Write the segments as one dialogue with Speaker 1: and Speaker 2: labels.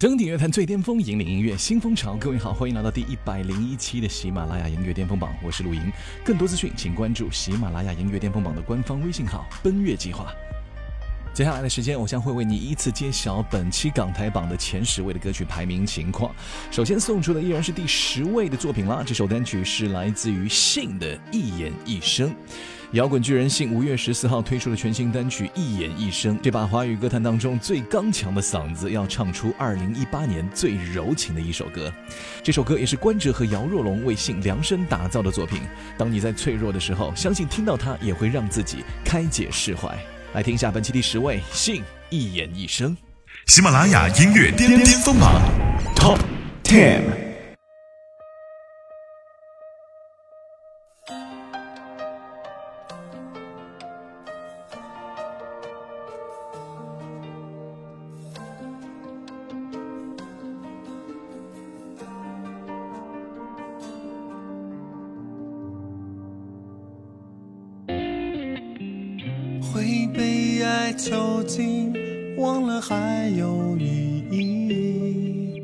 Speaker 1: 登顶乐坛最巅峰，引领音乐新风潮。各位好，欢迎来到第一百零一期的喜马拉雅音乐巅峰榜，我是陆莹。更多资讯，请关注喜马拉雅音乐巅峰榜的官方微信号“奔月计划”。接下来的时间，我将会为你依次揭晓本期港台榜的前十位的歌曲排名情况。首先送出的依然是第十位的作品啦，这首单曲是来自于信的《一言一生》。摇滚巨人信五月十四号推出了全新单曲《一言一生》，这把华语歌坛当中最刚强的嗓子，要唱出二零一八年最柔情的一首歌。这首歌也是关喆和姚若龙为信量身打造的作品。当你在脆弱的时候，相信听到它也会让自己开解释怀。来听一下本期第十位信《一言一生》，
Speaker 2: 喜马拉雅音乐巅巅峰榜 Top Ten。
Speaker 3: 还有意义，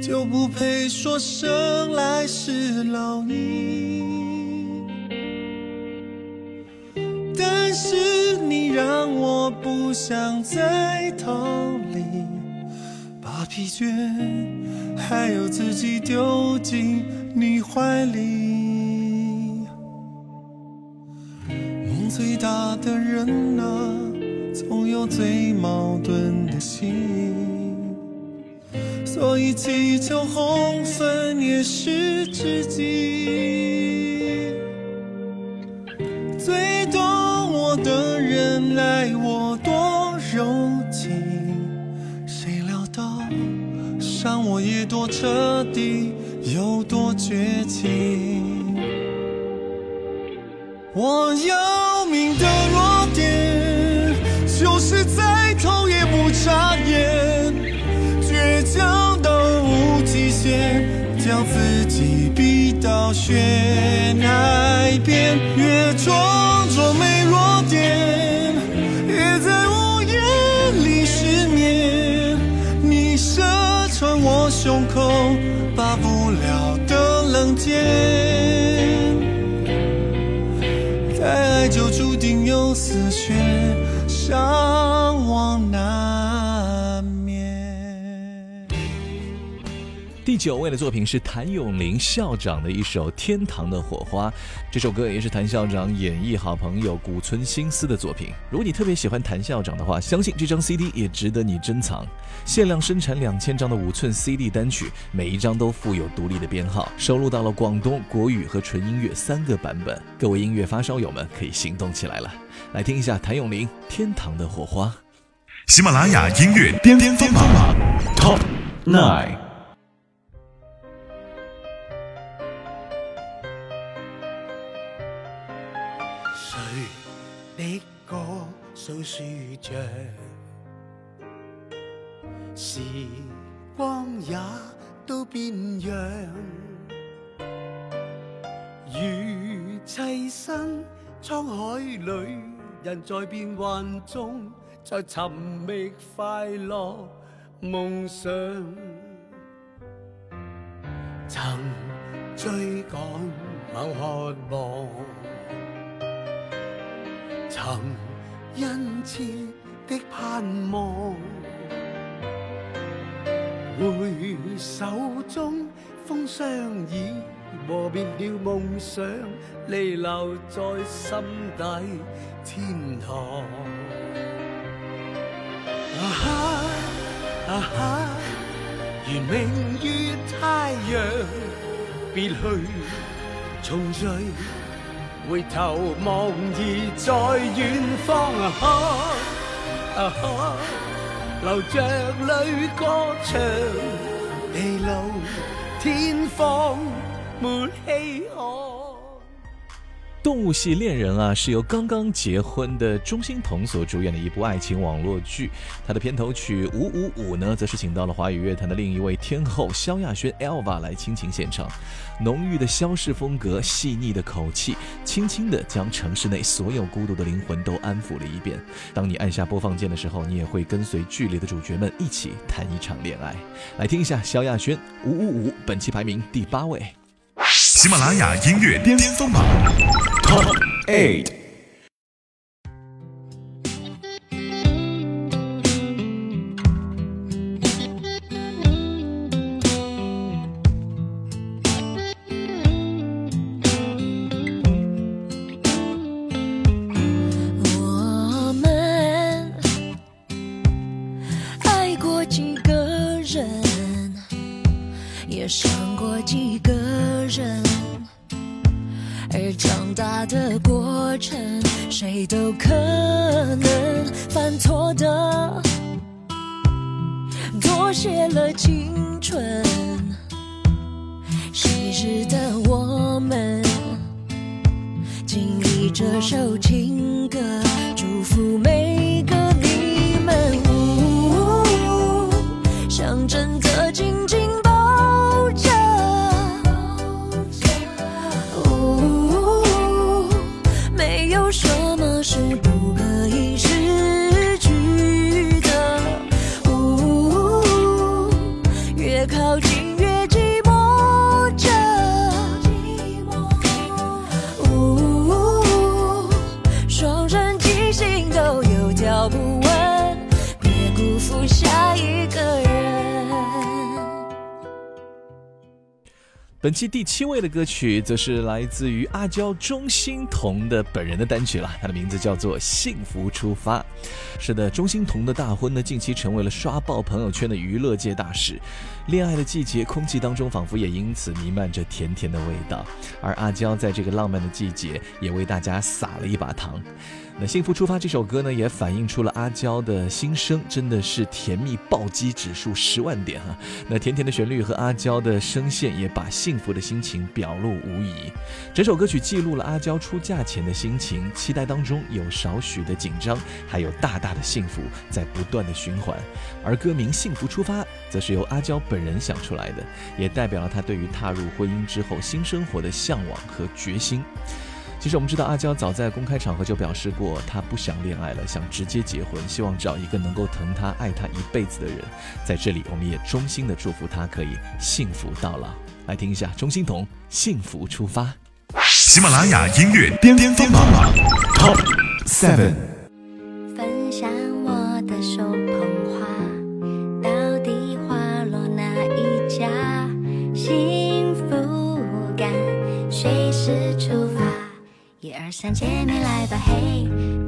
Speaker 3: 就不配说声来时路你。但是你让我不想再逃离，把疲倦还有自己丢进你怀里。梦最大的人啊，总有最矛盾的心，所以祈求红粉也是知己。最懂我的人爱我多柔情，谁料到伤我也多彻底，有多绝情。我要是再痛也不眨眼，倔强到无极限，将自己逼到悬崖边，越装作没弱点，也在午夜里失眠。你射穿我胸口，拔不了的冷箭。爱就注定有丝血，
Speaker 1: 九位的作品是谭咏麟校长的一首《天堂的火花》，这首歌也是谭校长演绎好朋友古村新司的作品。如果你特别喜欢谭校长的话，相信这张 CD 也值得你珍藏。限量生产两千张的五寸 CD 单曲，每一张都附有独立的编号，收录到了广东、国语和纯音乐三个版本。各位音乐发烧友们可以行动起来了，来听一下谭咏麟《天堂的火花》。
Speaker 2: 喜马拉雅音乐巅巅峰榜 Top Nine。
Speaker 4: 诉说着？时光也都变样，如栖身沧海里，人在变幻中，在寻觅快乐梦想。曾追赶猛渴望，曾殷切的盼望。回首中风霜已磨灭了梦想，弥留在心底天堂。啊哈啊哈，圆明于太阳，别去重聚，回头望而在远方。啊哈啊哈。
Speaker 5: 流着泪歌唱，地老天荒没希望。
Speaker 1: 动物系恋人啊，是由刚刚结婚的钟欣桐所主演的一部爱情网络剧。它的片头曲《五五五》呢，则是请到了华语乐坛的另一位天后萧亚轩 Elva 来倾情献唱。浓郁的萧氏风格，细腻的口气，轻轻地将城市内所有孤独的灵魂都安抚了一遍。当你按下播放键的时候，你也会跟随剧里的主角们一起谈一场恋爱。来听一下萧亚轩《五五五》，本期排名第八位。
Speaker 2: 喜马拉雅音乐巅峰榜 Top Eight。
Speaker 6: 过几个人，而长大的过程，谁都可能犯错的，妥协了青春，昔日的我们。经历这首情歌，祝福每个你们。呜想真的紧紧
Speaker 1: 本期第七位的歌曲，则是来自于阿娇钟欣桐的本人的单曲了，它的名字叫做《幸福出发》。是的，钟欣桐的大婚呢，近期成为了刷爆朋友圈的娱乐界大事。恋爱的季节，空气当中仿佛也因此弥漫着甜甜的味道。而阿娇在这个浪漫的季节，也为大家撒了一把糖。那《幸福出发》这首歌呢，也反映出了阿娇的心声，真的是甜蜜暴击指数十万点哈、那甜甜的旋律和阿娇的声线，也把幸福的心情表露无遗。整首歌曲记录了阿娇出嫁前的心情，期待当中有少许的紧张，还有大大的幸福在不断的循环。而歌名《幸福出发》，则是由阿娇本人想出来的，也代表了她对于踏入婚姻之后新生活的向往和决心。其实我们知道，阿娇早在公开场合就表示过，她不想恋爱了，想直接结婚，希望找一个能够疼她、爱她一辈子的人。在这里，我们也衷心的祝福她可以幸福到老。来听一下钟欣桐《幸福出发》。
Speaker 2: 喜马拉雅音乐巅峰榜 Top Seven。
Speaker 7: 二三，姐妹来吧，嘿！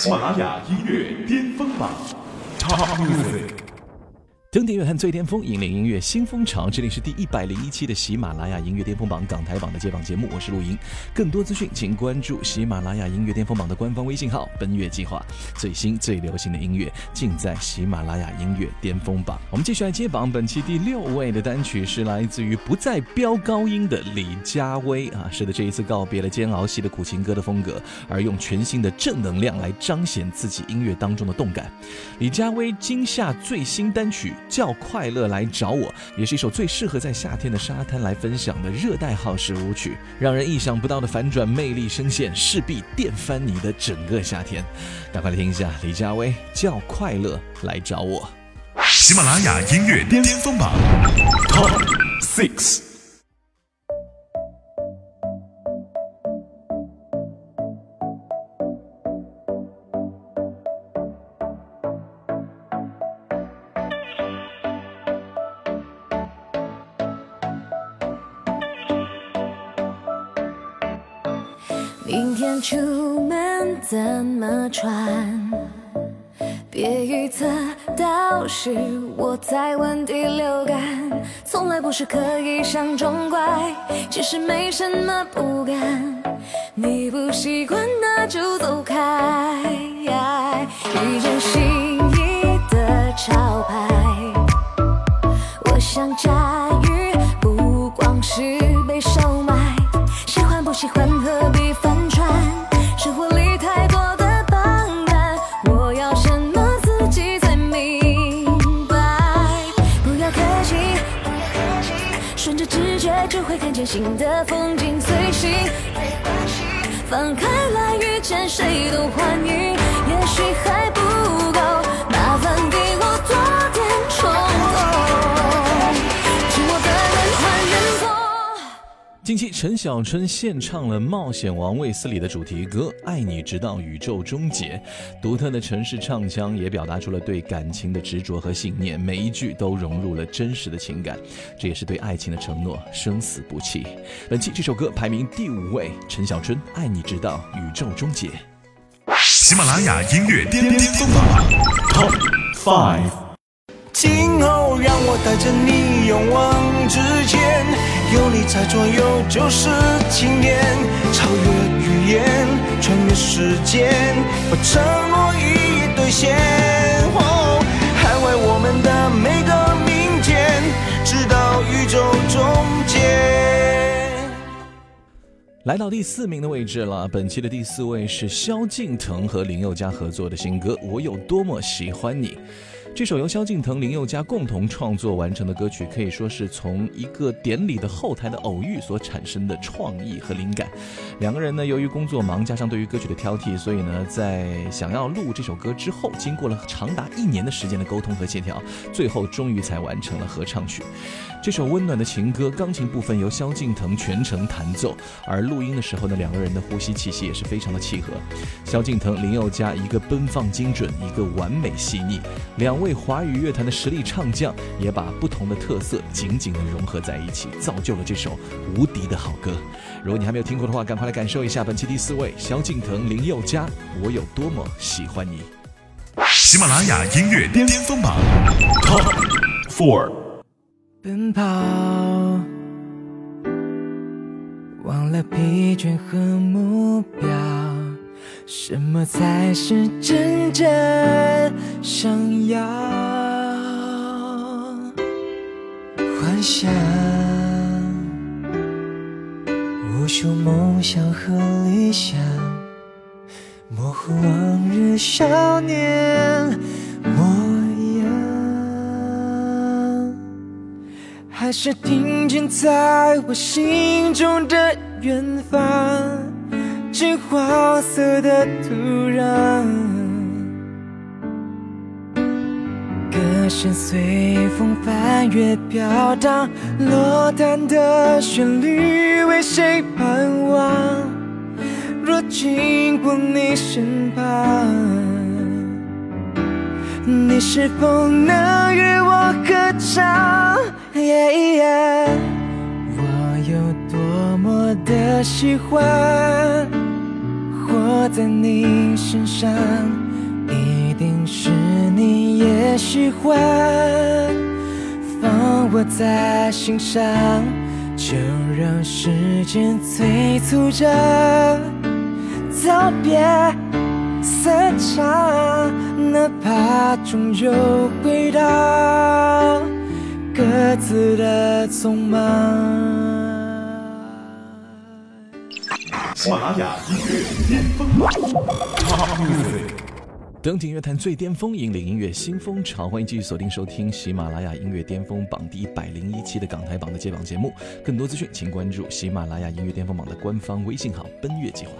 Speaker 2: 喜马拉雅音乐巅峰榜 Top Music。
Speaker 1: 登顶乐坛最巅峰，引领音乐新风潮。这里是第一百零一期的喜马拉雅音乐巅峰榜港台榜的接榜节目，我是陆莹。更多资讯请关注喜马拉雅音乐巅峰榜的官方微信号“奔月计划”，最新最流行的音乐尽在喜马拉雅音乐巅峰榜。我们继续来接榜，本期第六位的单曲是来自于不再飙高音的李佳薇啊，是的，这一次告别了煎熬系的苦情歌的风格，而用全新的正能量来彰显自己音乐当中的动感。李佳薇今夏最新单曲。叫快乐来找我，也是一首最适合在夏天的沙滩来分享的热带好时舞曲，让人意想不到的反转魅力声线，势必电翻你的整个夏天。赶快来听一下李佳薇叫快乐来找我。
Speaker 2: 喜马拉雅音乐巅峰榜 Top Six。
Speaker 6: 明天出门怎么穿？别预测，到时我再问第六感。从来不是刻意想装乖，只是没什么不敢。你不习惯那就走开。一件心意的潮牌，会看见新的风景，随性。放开来遇见谁都欢迎，
Speaker 1: 近期，陈小春献唱了《冒险王卫斯理》的主题歌《爱你直到宇宙终结》，独特的城市唱腔也表达出了对感情的执着和信念，每一句都融入了真实的情感，这也是对爱情的承诺，生死不弃。本期这首歌排名第五位，陈小春《爱你直到宇宙终结》。
Speaker 2: 喜马拉雅音乐巅峰榜 Top Five。
Speaker 3: 今后让我带着你勇往直前，有你在左右就是晴天，超越语言，穿越时间，把承诺一一兑现。哦，捍卫我们的每个明天，直到宇宙终结。
Speaker 1: 来到第四名的位置了。本期的第四位是萧敬腾和林宥嘉合作的新歌《我有多么喜欢你》。这首由萧敬腾、林宥嘉共同创作完成的歌曲，可以说是从一个典礼的后台的偶遇所产生的创意和灵感。两个人呢，由于工作忙，加上对于歌曲的挑剔，所以呢，在想要录这首歌之后，经过了长达一年的时间的沟通和协调，最后终于才完成了合唱曲。这首温暖的情歌，钢琴部分由萧敬腾全程弹奏，而录音的时候呢，两个人的呼吸气息也是非常的契合。萧敬腾、林宥嘉，一个奔放精准，一个完美细腻，两位华语乐坛的实力唱将，也把不同的特色紧紧的融合在一起，造就了这首无敌的好歌。如果你还没有听过的话，赶快来感受一下本期第四位萧敬腾、林宥嘉，我有多么喜欢你。
Speaker 2: 喜马拉雅音乐巅峰榜 Top Four。
Speaker 5: 奔跑，忘了疲倦和目标，什么才是真正想要？幻想，无数梦想和理想，模糊往日少年还是听见在我心中的远方，金黄色的土壤，歌声随风翻越飘荡，落单的旋律为谁盼望？若经过你身旁。你是否能与我歌唱我有多么的喜欢，活在你身上，一定是你也喜欢。放我在心上，就让时间催促着道别。散场，哪怕终究回到各自的匆忙。
Speaker 2: 喜马拉雅音乐巅峰榜。
Speaker 1: 登顶乐坛最巅峰，引领音乐新风潮。欢迎继续锁定收听喜马拉雅音乐巅峰榜第一百零一期的港台榜的揭榜节目。更多资讯，请关注喜马拉雅音乐巅峰榜的官方微信号“奔月计划”。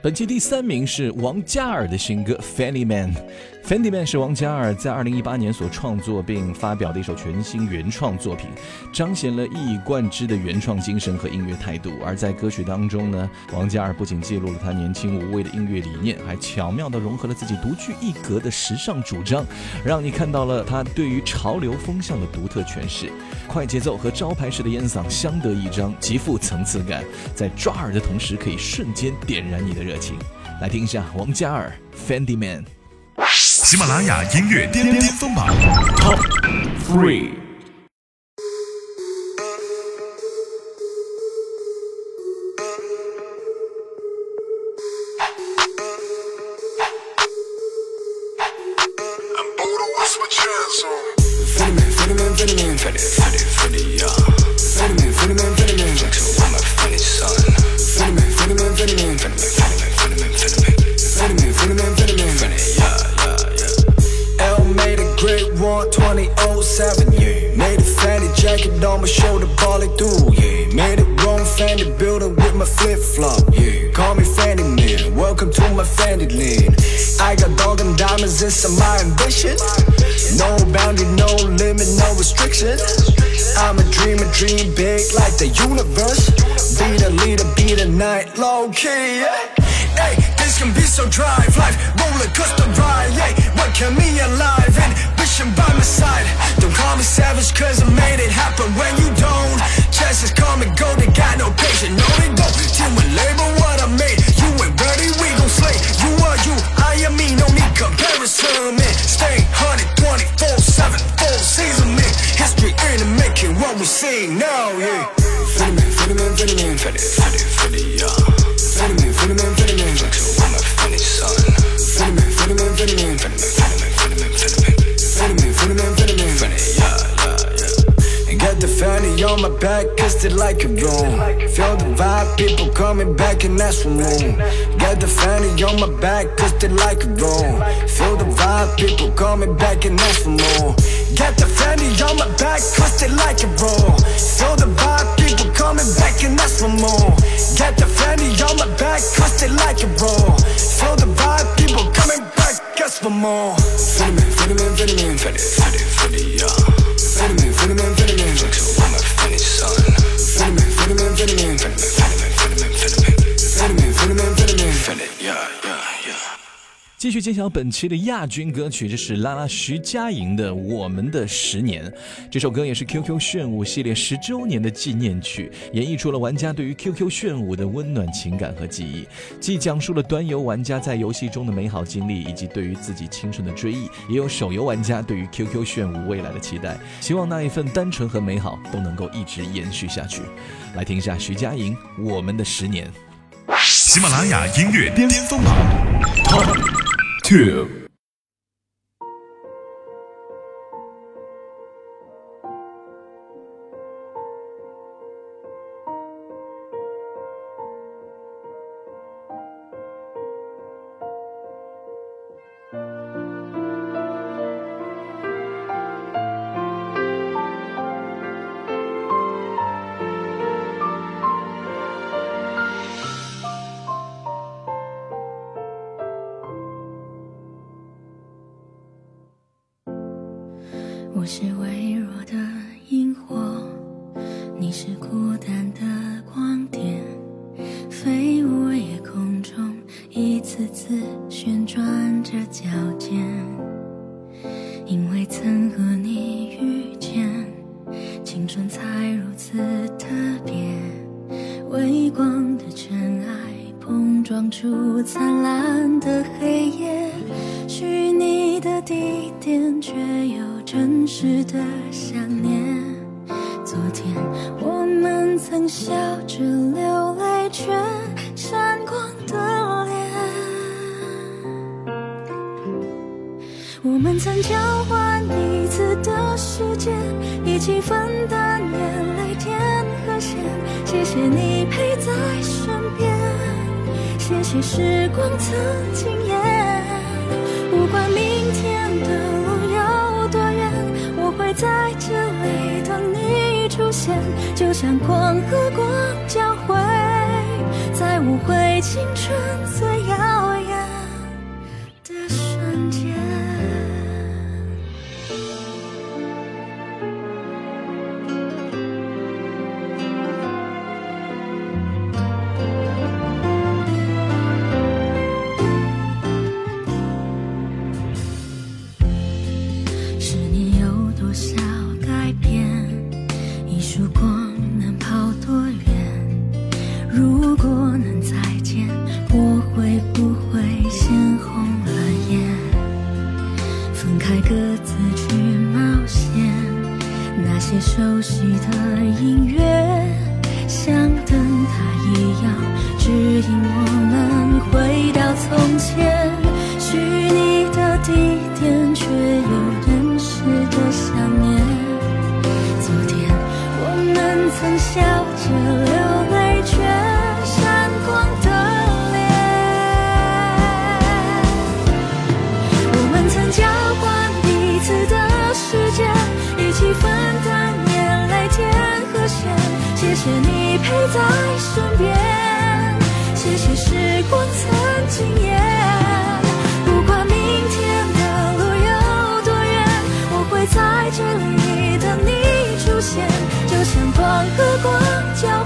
Speaker 1: 本期第三名是王嘉尔的新歌《Fanny Man》。《Fendi Man》是王嘉尔在二零一八年所创作并发表的一首全新原创作品，彰显了一以贯之的原创精神和音乐态度。而在歌曲当中呢，王嘉尔不仅记录了他年轻无畏的音乐理念，还巧妙地融合了自己独具一格的时尚主张，让你看到了他对于潮流风向的独特诠释。快节奏和招牌式的烟嗓相得益彰，极富层次感，在抓耳的同时可以瞬间点燃你的热情。来听一下王嘉尔《Fendi Man》。
Speaker 2: 喜马拉雅音乐巅巅峰榜 Top Three。
Speaker 8: Universe. Be the leader, be the night, low key. Yeah. Hey, this can be so dry. Life, roller coaster ride. Yeah, what kept me alive? Ambition by my side. Don't call me savage, cause I made it happen when you don't. Chances come and go, they got no patience. No, they don't. Till my label what I made. You ain't ready, we gon' slay. You are you, I am me, no need comparison, man. Stay 124 7, full season, man. History in the making, what we see now, yeah. Phenomen, phenomen, fatty, fatty, fatty, yeah. Phenomen, phenomen, phenomen. Like so I'm a funny son. Phenomen, phenomen, phenomen. Phenomen, phenomen, phenomen. Phenomen, phenomen, phenomen. Funny, yeah, yeah, yeah. And got the fanny on my back, kissed it like a broom. Feel the vibe, people coming back and that's from room. Got the fanny on my back, kissed it like a broom. Feel the vibe, people coming back and that's from room. Got the fanny on my back, kissed it like a broom.
Speaker 1: 继续揭晓本期的亚军歌曲，这是拉拉徐佳莹的《我们的十年》。这首歌也是 QQ 炫舞系列十周年的纪念曲，演绎出了玩家对于 QQ 炫舞的温暖情感和记忆，既讲述了端游玩家在游戏中的美好经历，以及对于自己青春的追忆，也有手游玩家对于 QQ 炫舞未来的期待。希望那一份单纯和美好都能够一直延续下去。来听一下徐佳莹《我们的十年》。
Speaker 2: 喜马拉雅音乐巅峰榜 Two。
Speaker 6: 着脚尖。因为曾和你遇见，青春才如此特别。微光的尘埃碰撞出灿烂的黑谢谢你陪在身边，谢谢时光曾经也。不管明天的路有多远，我会在这里等你出现，就像光和光交汇，在无悔青春最耀眼像光和光交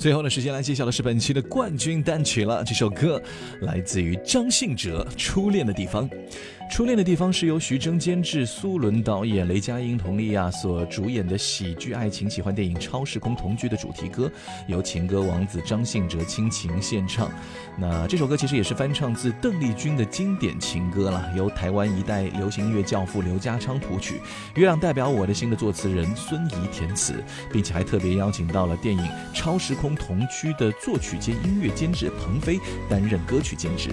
Speaker 1: 最后的时间来揭晓的是本期的冠军单曲了。这首歌来自于张信哲，《初恋的地方》。《初恋的地方》是由徐峥监制、苏伦导演、雷佳音、佟丽娅所主演的喜剧爱情奇幻电影《超时空同居》的主题歌，由情歌王子张信哲倾情献唱。那这首歌其实也是翻唱自邓丽君的经典情歌了，由台湾一代流行音乐教父刘家昌谱曲，《月亮代表我的心》的作词人孙怡填词，并且还特别邀请到了电影《超时空同居》的作曲兼音乐监制彭飞担任歌曲监制。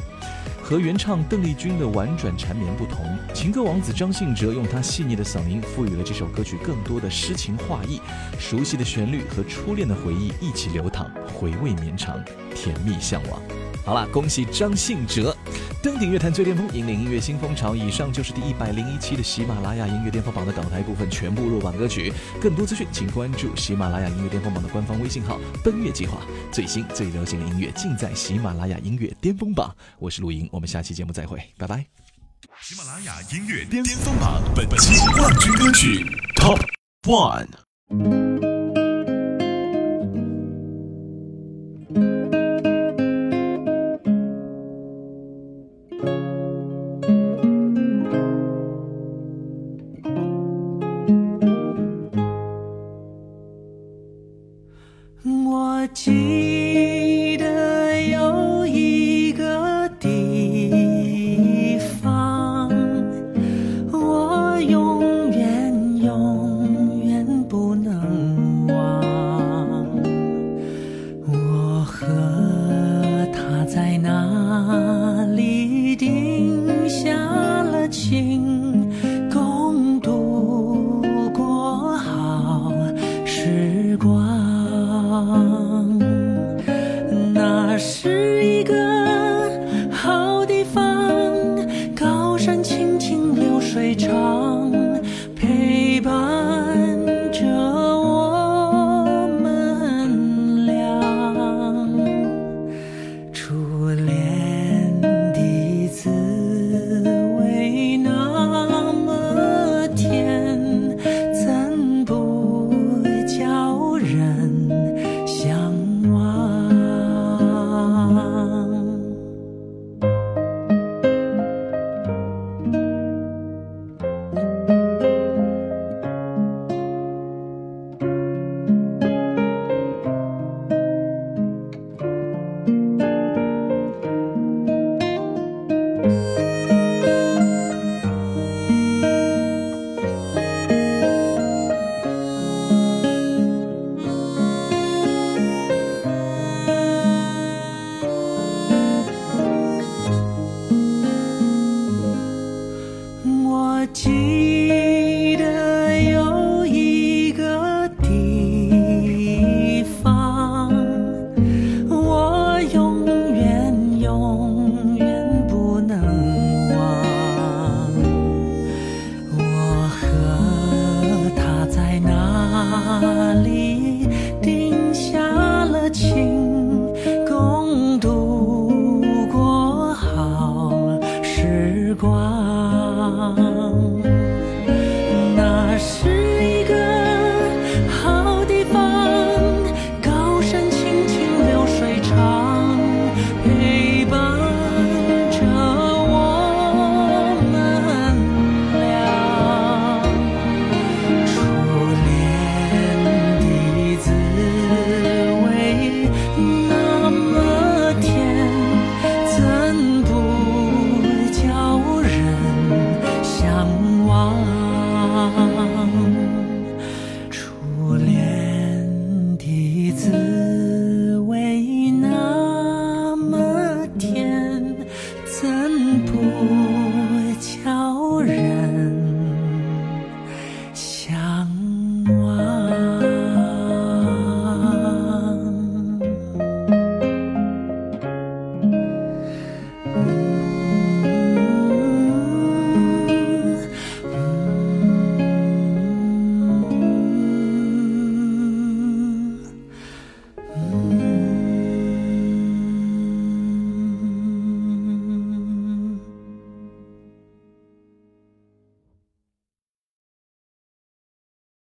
Speaker 1: 和原唱邓丽君的婉转缠绵不同，情歌王子张信哲用他细腻的嗓音赋予了这首歌曲更多的诗情画意，熟悉的旋律和初恋的回忆一起流淌，回味绵长，甜蜜向往。好了，恭喜张信哲登顶乐坛最巅峰，引领音乐新风潮。以上就是第一百零一期的喜马拉雅音乐巅峰榜的港台部分全部落榜歌曲。更多资讯，请关注喜马拉雅音乐巅峰榜的官方微信号“奔月计划”。最新最流行的音乐尽在喜马拉雅音乐巅峰榜。我是陆莹，我们下期节目再会，拜拜。
Speaker 2: 喜马拉雅音乐巅峰榜本期冠军歌曲 Top One。我今。